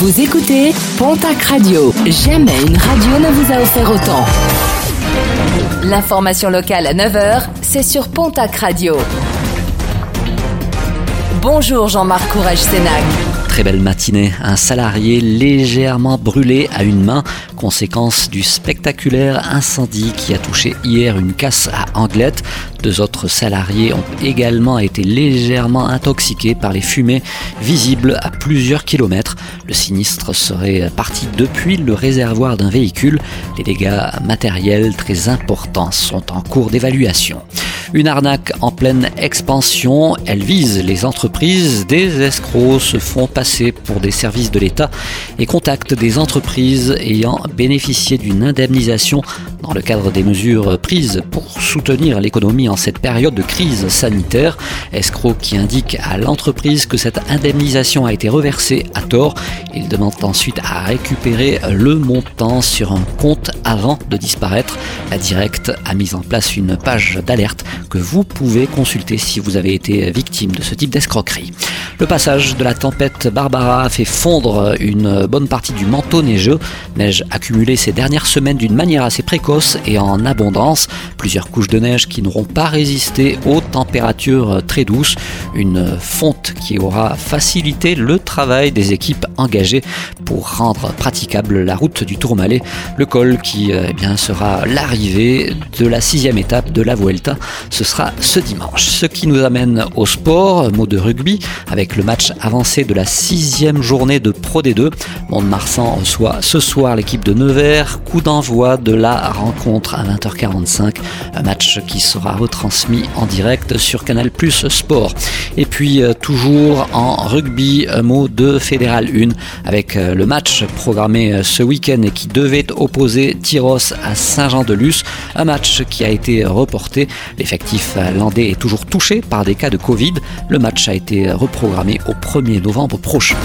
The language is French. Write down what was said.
Vous écoutez Pontac Radio. Jamais une radio ne vous a offert autant. L'information locale à 9h, c'est sur Pontac Radio. Bonjour Jean-Marc Courage Sénac. Très belle matinée. Un salarié légèrement brûlé à une main, conséquence du spectaculaire incendie qui a touché hier une casse à Anglette. Deux autres salariés ont également été légèrement intoxiqués par les fumées visibles à plusieurs kilomètres. Le sinistre serait parti depuis le réservoir d'un véhicule. Les dégâts matériels très importants sont en cours d'évaluation. Une arnaque en pleine expansion, elle vise les entreprises, des escrocs se font passer pour des services de l'État et contactent des entreprises ayant bénéficié d'une indemnisation dans le cadre des mesures prises pour soutenir l'économie en cette période de crise sanitaire. Escroc qui indique à l'entreprise que cette indemnisation a été reversée à tort. Il demande ensuite à récupérer le montant sur un compte avant de disparaître. La Directe a mis en place une page d'alerte que vous pouvez consulter si vous avez été victime de ce type d'escroquerie. Le passage de la tempête Barbara a fait fondre une bonne partie du manteau neigeux, neige accumulée ces dernières semaines d'une manière assez précoce et en abondance, plusieurs couches de neige qui n'auront pas résisté aux températures très douces, une fonte qui aura facilité le travail des équipes engagées pour rendre praticable la route du Tourmalet, le col qui eh bien, sera l'arrivée de la sixième étape de la Vuelta ce sera ce dimanche. Ce qui nous amène au sport, mot de rugby, avec le match avancé de la sixième journée de Pro D2. Mont-de-Marsan reçoit ce soir l'équipe de Nevers, coup d'envoi de la rencontre à 20h45, un match qui sera retransmis en direct sur Canal Plus Sport. Et puis euh, toujours en rugby, un mot de Fédéral 1 avec euh, le match programmé euh, ce week-end et qui devait opposer Tyros à Saint-Jean-de-Luz, un match qui a été reporté. L'effectif landais est toujours touché par des cas de Covid. Le match a été reprogrammé au 1er novembre prochain.